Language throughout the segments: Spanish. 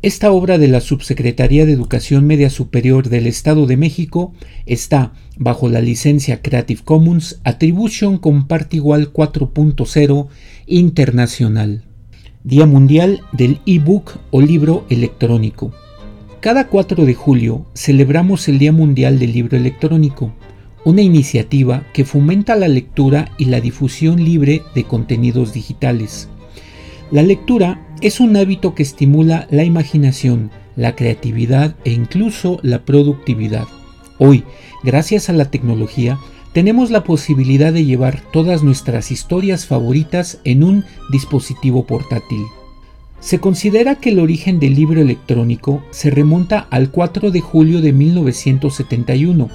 Esta obra de la Subsecretaría de Educación Media Superior del Estado de México está bajo la licencia Creative Commons Attribution Comparte Igual 4.0 Internacional. Día Mundial del e-book o libro electrónico. Cada 4 de julio celebramos el Día Mundial del Libro Electrónico, una iniciativa que fomenta la lectura y la difusión libre de contenidos digitales. La lectura es un hábito que estimula la imaginación, la creatividad e incluso la productividad. Hoy, gracias a la tecnología, tenemos la posibilidad de llevar todas nuestras historias favoritas en un dispositivo portátil. Se considera que el origen del libro electrónico se remonta al 4 de julio de 1971,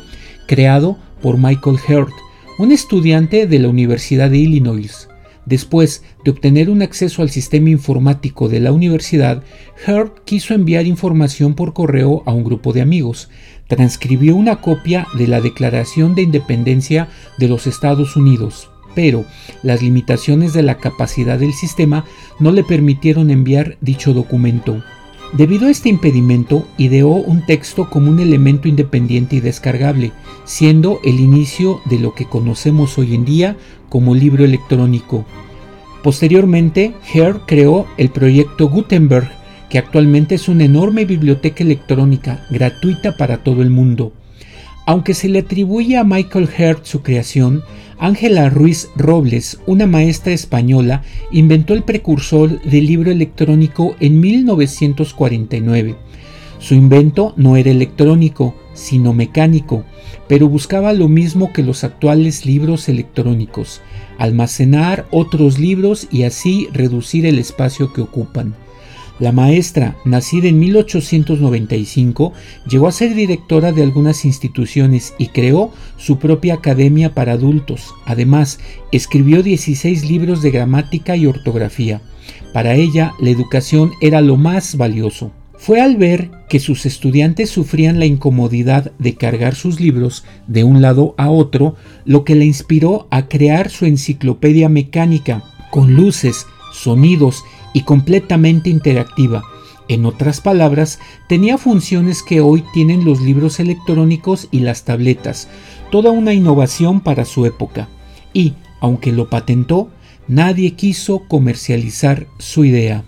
creado por Michael Hurt, un estudiante de la Universidad de Illinois. Después de obtener un acceso al sistema informático de la universidad, Hurt quiso enviar información por correo a un grupo de amigos. Transcribió una copia de la Declaración de Independencia de los Estados Unidos, pero las limitaciones de la capacidad del sistema no le permitieron enviar dicho documento. Debido a este impedimento, ideó un texto como un elemento independiente y descargable, siendo el inicio de lo que conocemos hoy en día como libro electrónico. Posteriormente, Herr creó el proyecto Gutenberg, que actualmente es una enorme biblioteca electrónica gratuita para todo el mundo. Aunque se le atribuye a Michael Hurt su creación, Ángela Ruiz Robles, una maestra española, inventó el precursor del libro electrónico en 1949. Su invento no era electrónico, sino mecánico, pero buscaba lo mismo que los actuales libros electrónicos, almacenar otros libros y así reducir el espacio que ocupan. La maestra, nacida en 1895, llegó a ser directora de algunas instituciones y creó su propia academia para adultos. Además, escribió 16 libros de gramática y ortografía. Para ella, la educación era lo más valioso. Fue al ver que sus estudiantes sufrían la incomodidad de cargar sus libros de un lado a otro, lo que le inspiró a crear su enciclopedia mecánica, con luces, sonidos y completamente interactiva. En otras palabras, tenía funciones que hoy tienen los libros electrónicos y las tabletas, toda una innovación para su época. Y, aunque lo patentó, nadie quiso comercializar su idea.